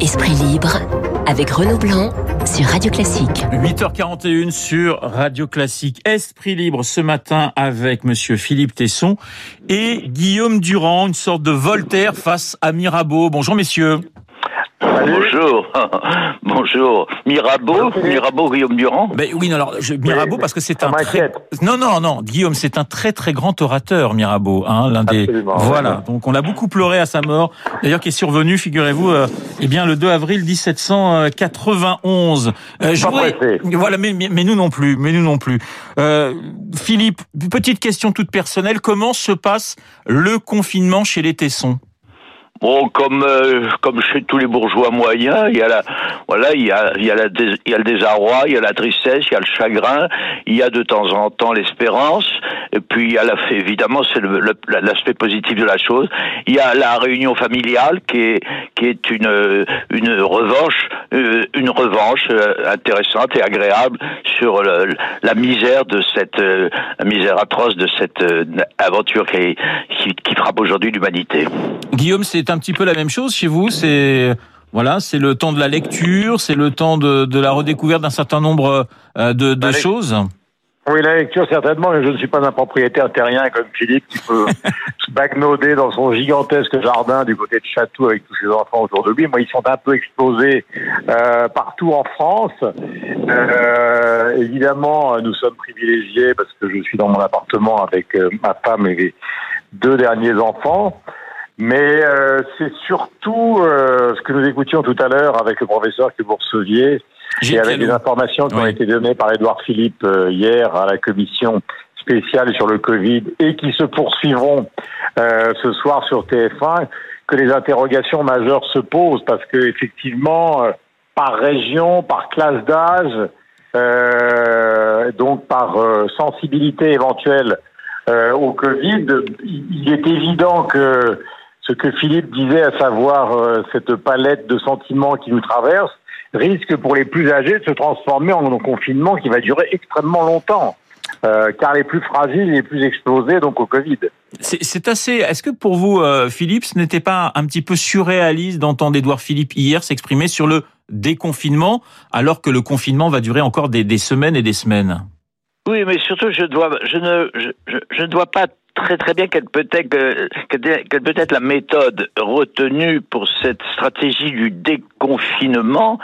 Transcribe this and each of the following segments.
Esprit libre avec Renaud Blanc sur Radio Classique. 8h41 sur Radio Classique. Esprit libre ce matin avec monsieur Philippe Tesson et Guillaume Durand, une sorte de Voltaire face à Mirabeau. Bonjour messieurs. Bonjour, bonjour. Mirabeau, Mirabeau, Guillaume Durand. Ben oui, non, alors je, Mirabeau parce que c'est un très... non, non, non, Guillaume, c'est un très très grand orateur, Mirabeau, hein, l'un des. Voilà, donc on l'a beaucoup pleuré à sa mort. D'ailleurs, qui est survenu, figurez-vous, euh, eh bien le 2 avril 1791. Euh, je voilà, mais, mais, nous non plus, mais nous non plus. Euh, Philippe, petite question toute personnelle, comment se passe le confinement chez les Tessons? Bon, comme euh, comme chez tous les bourgeois moyens, il y a la voilà, il y a il y a la il y a le désarroi, il y a la tristesse, il y a le chagrin, il y a de temps en temps l'espérance, et puis il y a la, évidemment c'est l'aspect positif de la chose. Il y a la réunion familiale qui est qui est une une revanche euh, une revanche euh, intéressante et agréable sur la misère de cette la misère atroce de cette aventure qui, qui, qui frappe aujourd'hui l'humanité. Guillaume, c'est c'est un petit peu la même chose chez vous. C'est voilà, c'est le temps de la lecture, c'est le temps de, de la redécouverte d'un certain nombre euh, de, choses. Oui, la lecture certainement, mais je ne suis pas un propriétaire terrien comme Philippe qui peut se bagnoder dans son gigantesque jardin du côté de Château avec tous ses enfants autour de lui. Moi, ils sont un peu explosés euh, partout en France. Euh, évidemment, nous sommes privilégiés parce que je suis dans mon appartement avec ma femme et les deux derniers enfants. Mais euh, c'est surtout euh, ce que nous écoutions tout à l'heure avec le professeur que vous receviez et avec des informations qui ont été données par Édouard Philippe euh, hier à la commission spéciale sur le Covid et qui se poursuivront ce soir sur TF1, que les interrogations majeures se posent parce que effectivement, par région, par classe d'âge, donc par sensibilité éventuelle au Covid, il est évident que ce que Philippe disait, à savoir euh, cette palette de sentiments qui nous traverse, risque pour les plus âgés de se transformer en un confinement qui va durer extrêmement longtemps. Euh, car les plus fragiles, les plus exposés donc au Covid. C'est assez. Est-ce que pour vous, euh, Philippe, ce n'était pas un petit peu surréaliste d'entendre Édouard Philippe hier s'exprimer sur le déconfinement, alors que le confinement va durer encore des, des semaines et des semaines? Oui, mais surtout, je dois, je ne, je, je ne dois pas très très bien quelle peut être quelle peut être la méthode retenue pour cette stratégie du déconfinement.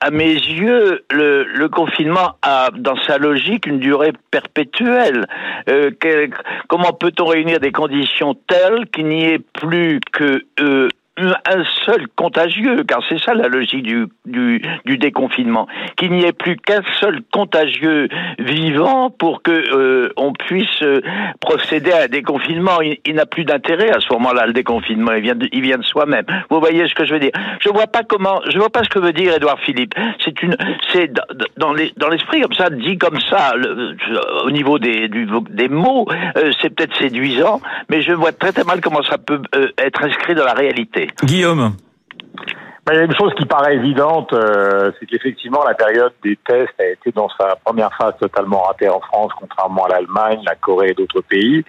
À mes yeux, le, le confinement a, dans sa logique, une durée perpétuelle. Euh, comment peut-on réunir des conditions telles qu'il n'y ait plus que euh, un seul contagieux, car c'est ça la logique du, du, du déconfinement, qu'il n'y ait plus qu'un seul contagieux vivant pour que euh, on puisse euh, procéder à un déconfinement. Il, n'a plus d'intérêt à ce moment-là le déconfinement. Il vient de, il vient de soi-même. Vous voyez ce que je veux dire? Je vois pas comment, je vois pas ce que veut dire Édouard Philippe. C'est une, c'est dans les, dans l'esprit comme ça, dit comme ça, au niveau des, des mots, euh, c'est peut-être séduisant, mais je vois très très mal comment ça peut être inscrit dans la réalité. Guillaume. Ben, il y a une chose qui paraît évidente, euh, c'est qu'effectivement la période des tests a été dans sa première phase totalement ratée en France, contrairement à l'Allemagne, la Corée et d'autres pays,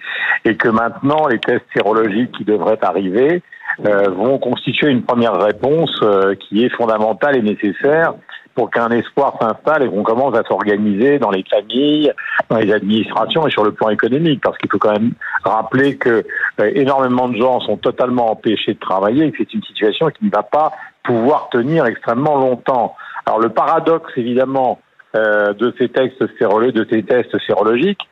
et que maintenant les tests sérologiques qui devraient arriver euh, vont constituer une première réponse euh, qui est fondamentale et nécessaire pour qu'un espoir s'installe et qu'on commence à s'organiser dans les familles, dans les administrations et sur le plan économique. Parce qu'il faut quand même rappeler que euh, énormément de gens sont totalement empêchés de travailler et que c'est une situation qui ne va pas pouvoir tenir extrêmement longtemps. Alors le paradoxe, évidemment, euh, de ces textes sérologiques, de ces tests sérologiques,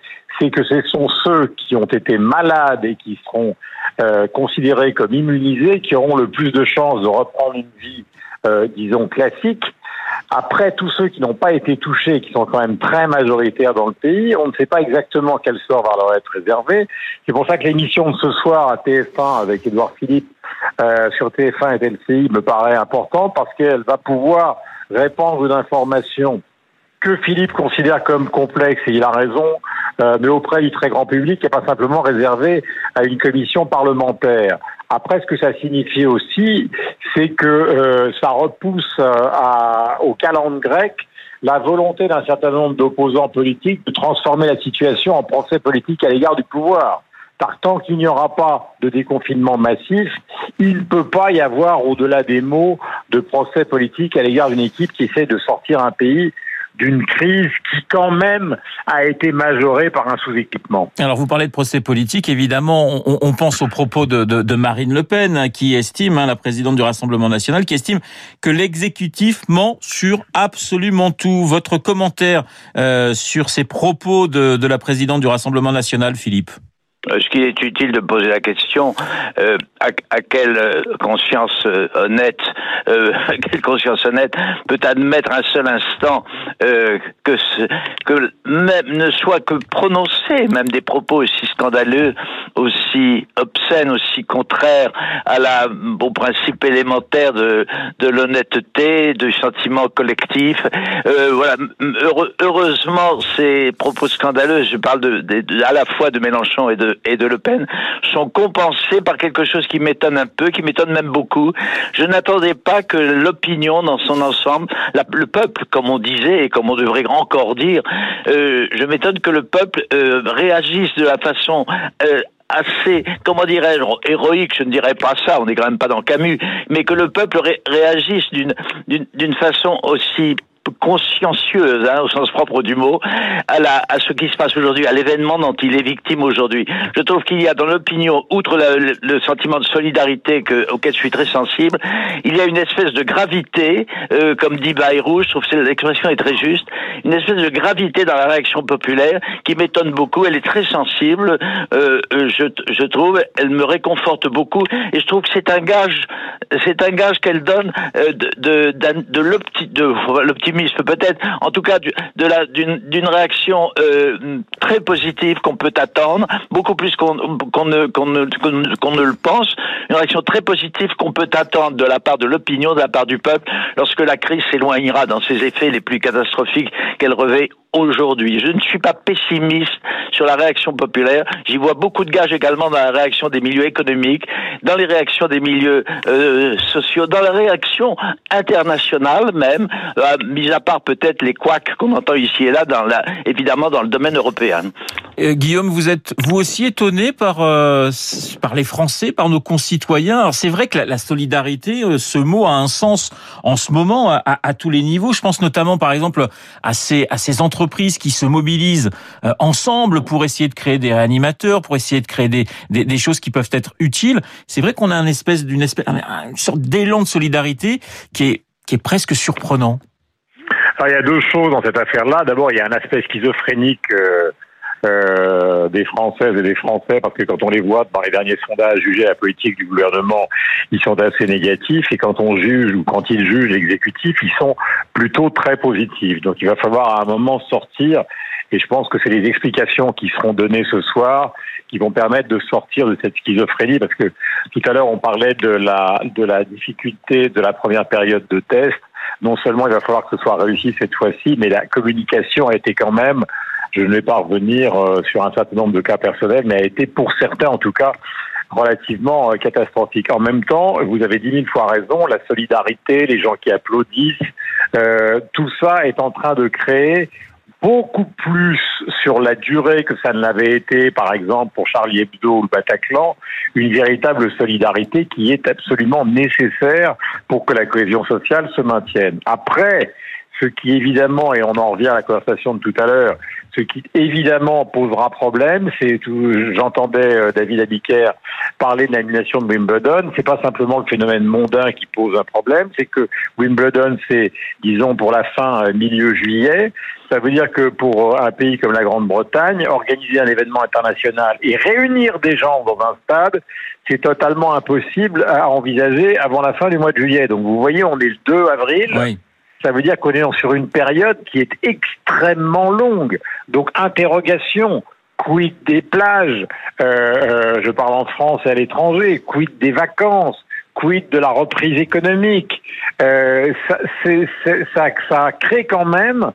c'est que ce sont ceux qui ont été malades et qui seront euh, considérés comme immunisés qui auront le plus de chances de reprendre une vie, disons, classique, après, tous ceux qui n'ont pas été touchés, qui sont quand même très majoritaires dans le pays, on ne sait pas exactement quel sort va leur être réservé. C'est pour ça que l'émission de ce soir à TF1 avec Édouard Philippe euh, sur TF1 et TLCI me paraît importante parce qu'elle va pouvoir répandre une information que Philippe considère comme complexe, et il a raison, euh, mais auprès du très grand public, et pas simplement réservé à une commission parlementaire. Après, ce que ça signifie aussi, c'est que euh, ça repousse euh, à, au calendrier grec la volonté d'un certain nombre d'opposants politiques de transformer la situation en procès politique à l'égard du pouvoir. Tant qu'il n'y aura pas de déconfinement massif, il ne peut pas y avoir, au-delà des mots, de procès politique à l'égard d'une équipe qui essaie de sortir un pays d'une crise qui quand même a été majorée par un sous-équipement. Alors vous parlez de procès politique, évidemment, on, pense aux propos de, Marine Le Pen, qui estime, hein, la présidente du Rassemblement national, qui estime que l'exécutif ment sur absolument tout. Votre commentaire euh, sur ces propos de la présidente du Rassemblement national, Philippe? Ce qui est utile de poser la question euh, à, quelle euh, conscience euh, honnête, euh, quelle conscience honnête peut admettre un seul instant euh, que que même ne soit que prononcé même des propos aussi scandaleux, aussi obscènes, aussi contraires à la au principe élémentaire de de l'honnêteté, du sentiment collectif. voilà, heureusement ces propos scandaleux, je parle à la fois de Mélenchon et de et de Le Pen sont compensés par quelque chose qui m'étonne un peu, qui m'étonne même beaucoup. Je n'attendais pas que l'opinion dans son ensemble, le peuple, comme on disait et comme on devrait encore dire, euh, je m'étonne que le peuple euh, réagisse de la façon euh, assez, comment dirais-je, héroïque, je ne dirais pas ça, on n'est quand même pas dans Camus, mais que le peuple réagisse d'une d'une façon aussi consciencieuse, hein, au sens propre du mot, à, la, à ce qui se passe aujourd'hui, à l'événement dont il est victime aujourd'hui. Je trouve qu'il y a dans l'opinion, outre le, sentiment de solidarité que, auquel je suis très sensible, il y a une espèce de gravité, euh, comme dit Bayrou, je trouve que l'expression est très juste, une espèce de gravité dans la réaction populaire qui m'étonne beaucoup. Elle est très sensible, euh, euh je, je trouve, elle me réconforte beaucoup, et je trouve que c'est un gage, c'est un gage qu'elle donne de, de, de, de l'optimisme peut-être, en tout cas d'une réaction euh, très positive qu'on peut attendre, beaucoup plus qu'on ne ne le pense, une réaction très positive qu'on peut attendre de la part de l'opinion, de la part du peuple, lorsque la crise s'éloignera dans ses effets les plus catastrophiques qu'elle revêt aujourd'hui. Je ne suis pas pessimiste sur la réaction populaire. J'y vois beaucoup de gages également dans la réaction des milieux économiques, dans les réactions des milieux euh, sociaux, dans la réaction internationale même, euh, mis à part peut-être les couacs qu'on entend ici et là, évidemment dans le domaine européen. Euh, Guillaume, vous êtes vous aussi étonné par par les Français, par nos concitoyens? Alors c'est vrai que la, solidarité, ce mot a un sens en ce moment à, tous les niveaux. Je pense notamment, par exemple, à ces à ces entreprises qui se mobilisent ensemble pour essayer de créer des réanimateurs, pour essayer de créer des choses qui peuvent être utiles. C'est vrai qu'on a une espèce d'une espèce une sorte d'élan de solidarité qui est qui est presque surprenant. Il y a deux choses dans cette affaire-là. D'abord, il y a un aspect schizophrénique. Euh euh, des Françaises et des Français, parce que quand on les voit dans les derniers sondages juger la politique du gouvernement, ils sont assez négatifs, et quand on juge ou quand ils jugent l'exécutif, ils sont plutôt très positifs. Donc il va falloir à un moment sortir, et je pense que c'est les explications qui seront données ce soir qui vont permettre de sortir de cette schizophrénie, parce que tout à l'heure on parlait de la, de la difficulté de la première période de test. Non seulement il va falloir que ce soit réussi cette fois-ci, mais la communication a été quand même je ne vais pas revenir euh, sur un certain nombre de cas personnels, mais a été pour certains en tout cas relativement euh, catastrophique. En même temps, vous avez dix mille fois raison, la solidarité, les gens qui applaudissent, euh, tout ça est en train de créer beaucoup plus sur la durée que ça ne l'avait été, par exemple, pour Charlie Hebdo ou le Bataclan, une véritable solidarité qui est absolument nécessaire pour que la cohésion sociale se maintienne. Après, ce qui évidemment, et on en revient à la conversation de tout à l'heure, ce qui évidemment posera problème, c'est tout. J'entendais euh, David Abiker parler de l'annulation de Wimbledon. C'est pas simplement le phénomène mondain qui pose un problème, c'est que Wimbledon, c'est disons pour la fin euh, milieu juillet. Ça veut dire que pour euh, un pays comme la Grande-Bretagne, organiser un événement international et réunir des gens dans un stade, c'est totalement impossible à envisager avant la fin du mois de juillet. Donc vous voyez, on est le 2 avril. Oui ça veut dire qu'on est sur une période qui est extrêmement longue. Donc interrogation, quid des plages, euh, euh, je parle en France et à l'étranger, quid des vacances, quid de la reprise économique. Euh, ça, ça, ça crée quand même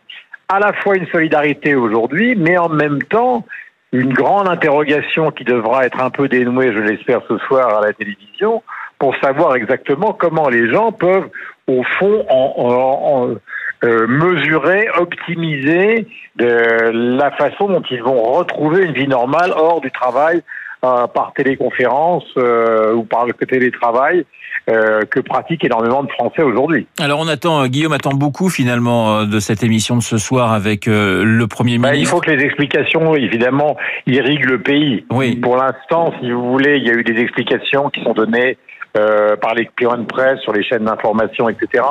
à la fois une solidarité aujourd'hui, mais en même temps une grande interrogation qui devra être un peu dénouée, je l'espère, ce soir à la télévision, pour savoir exactement comment les gens peuvent au fond, en, euh, mesurer, optimiser de la façon dont ils vont retrouver une vie normale hors du travail par téléconférence ou par le télétravail que pratiquent énormément de Français aujourd'hui. Alors on attend, Guillaume attend beaucoup finalement de cette émission de ce soir avec le Premier ministre. Bah, il faut que les explications, évidemment, irriguent le pays. Oui. Pour l'instant, si vous voulez, il y a eu des explications qui sont données euh, par les clients de presse, sur les chaînes d'information, etc.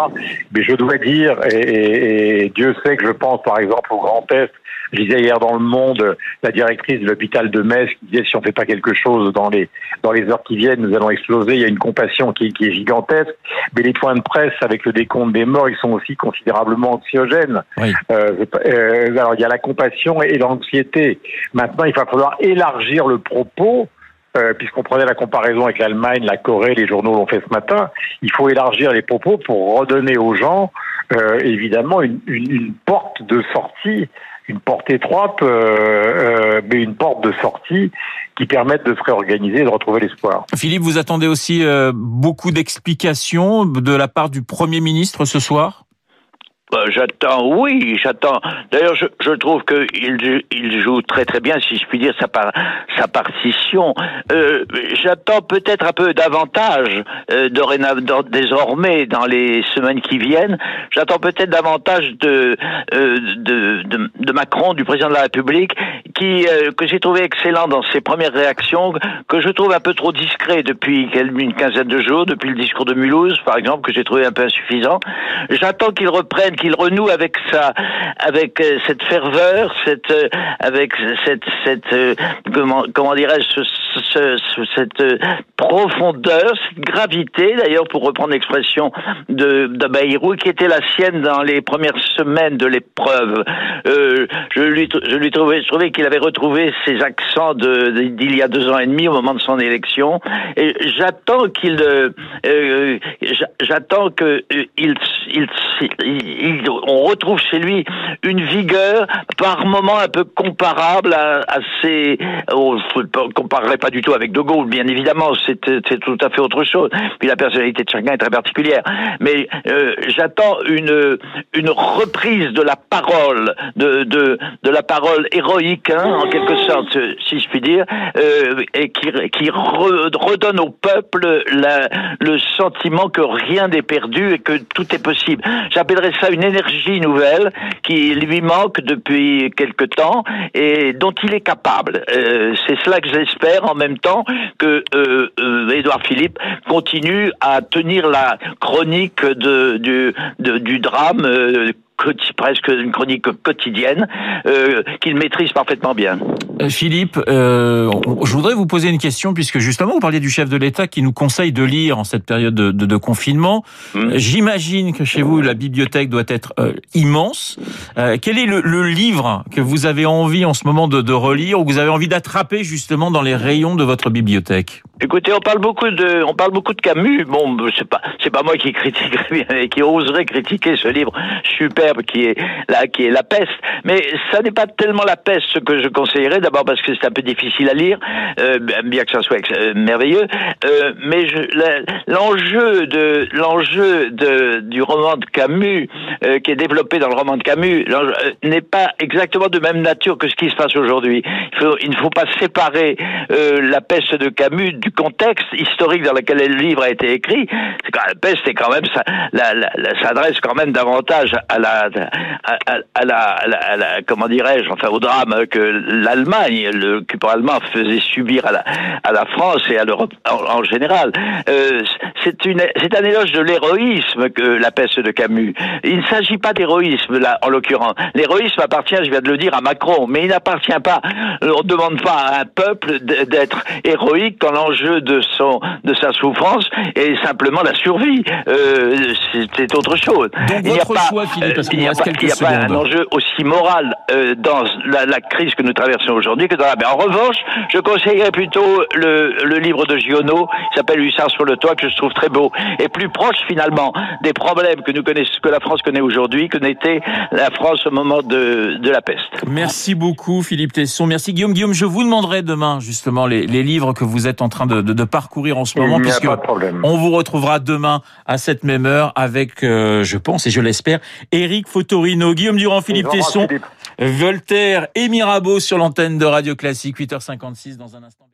Mais je dois dire, et, et, Dieu sait que je pense par exemple au Grand Est, je disais hier dans le Monde, la directrice de l'hôpital de Metz qui disait si on fait pas quelque chose dans les dans les heures qui viennent, nous allons exploser. Il y a une compassion qui, qui est gigantesque. Mais les points de presse avec le décompte des morts, ils sont aussi considérablement anxiogènes. Oui. Euh, euh, alors il y a la compassion et l'anxiété. Maintenant, il va falloir élargir le propos euh, puisqu'on prenait la comparaison avec l'Allemagne, la Corée, les journaux l'ont fait ce matin, il faut élargir les propos pour redonner aux gens, euh, évidemment, une, une, une, porte de sortie, une porte étroite, euh, euh mais une porte de sortie qui permette de se réorganiser et de retrouver l'espoir. Philippe, vous attendez aussi euh, beaucoup d'explications de la part du Premier ministre ce soir? Bah, j'attends, oui, j'attends. D'ailleurs, je, trouve qu'il il joue très très bien, si je puis dire, sa partition. Euh, j'attends peut-être un peu davantage, euh, désormais, dans les semaines qui viennent, j'attends peut-être davantage de, euh, de, de, de, Macron, du président de la République, qui euh, que j'ai trouvé excellent dans ses premières réactions, que je trouve un peu trop discret depuis une quinzaine de jours, depuis le discours de Mulhouse, par exemple, que j'ai trouvé un peu insuffisant. J'attends qu'il reprenne qu'il renoue avec sa, avec euh, cette ferveur, cette, euh, avec cette, cette, euh, comment, comment dirais-je, ce, ce, cette profondeur, cette gravité, d'ailleurs, pour reprendre l'expression de, de Bayrou, qui était la sienne dans les premières semaines de l'épreuve. Euh, je lui, je lui trouvais, je trouvais qu'il avait retrouvé ses accents d'il y a deux ans et demi au moment de son élection. Et j'attends qu'il, euh, j'attends que il, il, il on retrouve chez lui une vigueur par moments un peu comparable à, à ses, on ne comparerait pas du tout avec De Gaulle, bien évidemment, tout à fait autre chose. Puis la personnalité de chacun est très particulière. Mais euh, j'attends une une reprise de la parole, de de, de la parole héroïque, hein, en quelque sorte, si je puis dire, euh, et qui qui redonne au peuple la, le sentiment que rien n'est perdu et que tout est possible. J'appellerais ça une énergie nouvelle qui lui manque depuis quelque temps et dont il est capable. Euh, c'est cela que j'espère en même temps que euh, euh, Édouard Philippe continue à tenir la chronique de, du, du drame presque une chronique quotidienne euh, qu'il maîtrise parfaitement bien. Euh, Philippe, euh, je voudrais vous poser une question puisque justement vous parliez du chef de l'État qui nous conseille de lire en cette période de, de, de confinement. Hum. J'imagine que chez vous la bibliothèque doit être euh, immense. Quel est le, le, livre que vous avez envie en ce moment de, de relire ou que vous avez envie d'attraper justement dans les rayons de votre bibliothèque? Écoutez, on parle beaucoup de, on parle beaucoup de Camus. Bon, c'est pas, c'est pas moi qui critiquerais, qui oserais critiquer ce livre qui est là, qui est La Peste. Mais ça n'est pas tellement La Peste que je conseillerais. D'abord parce que c'est un peu difficile à lire, euh, bien que ça soit euh, merveilleux. Euh, mais l'enjeu de, l'enjeu de du roman de Camus, qui est développé dans le roman de Camus, n'est pas exactement de même nature que ce qui se passe aujourd'hui. Il, ne faut pas séparer La Peste de Camus du contexte historique dans lequel le livre a été écrit, la peste est quand même ça, la, la, s'adresse quand même davantage à la, à, à la, à la, comment dirais-je, enfin au drame que l'Allemagne, le l'occupant allemand faisait subir à la, à la France et à l'Europe en, général. Euh, c'est une, c'est un éloge de l'héroïsme que la peste de Camus. Il ne s'agit pas d'héroïsme là, en l'occurrence. L'héroïsme appartient, je viens de le dire, à Macron, mais il n'appartient pas. On ne demande pas à un peuple d'être héroïque quand l'enjeu de son de sa souffrance et simplement la survie. Euh, c'est autre chose. il n'y a pas, il n'y a, pas, un enjeu aussi moral euh, dans la, la, crise que nous traversons aujourd'hui que dans la. Mais en revanche, je conseillerais plutôt le, le livre de Giono, qui s'appelle Hussard sur le toit, que je trouve très beau et plus proche finalement des problèmes que nous connaissons, que la France connaît aujourd'hui, que n'était la France au moment de, de la peste. Merci beaucoup, Philippe Tesson. Merci, Guillaume. Guillaume, je vous demanderai demain justement les, les livres que vous êtes en train de, de, de parcourir en ce moment, puisque on vous retrouvera demain à cette même heure avec, euh, je pense et je l'espère, Eric Fotorino, Guillaume Durand, Philippe Tesson, Voltaire et Mirabeau sur l'antenne de Radio Classique, 8h56 dans un instant.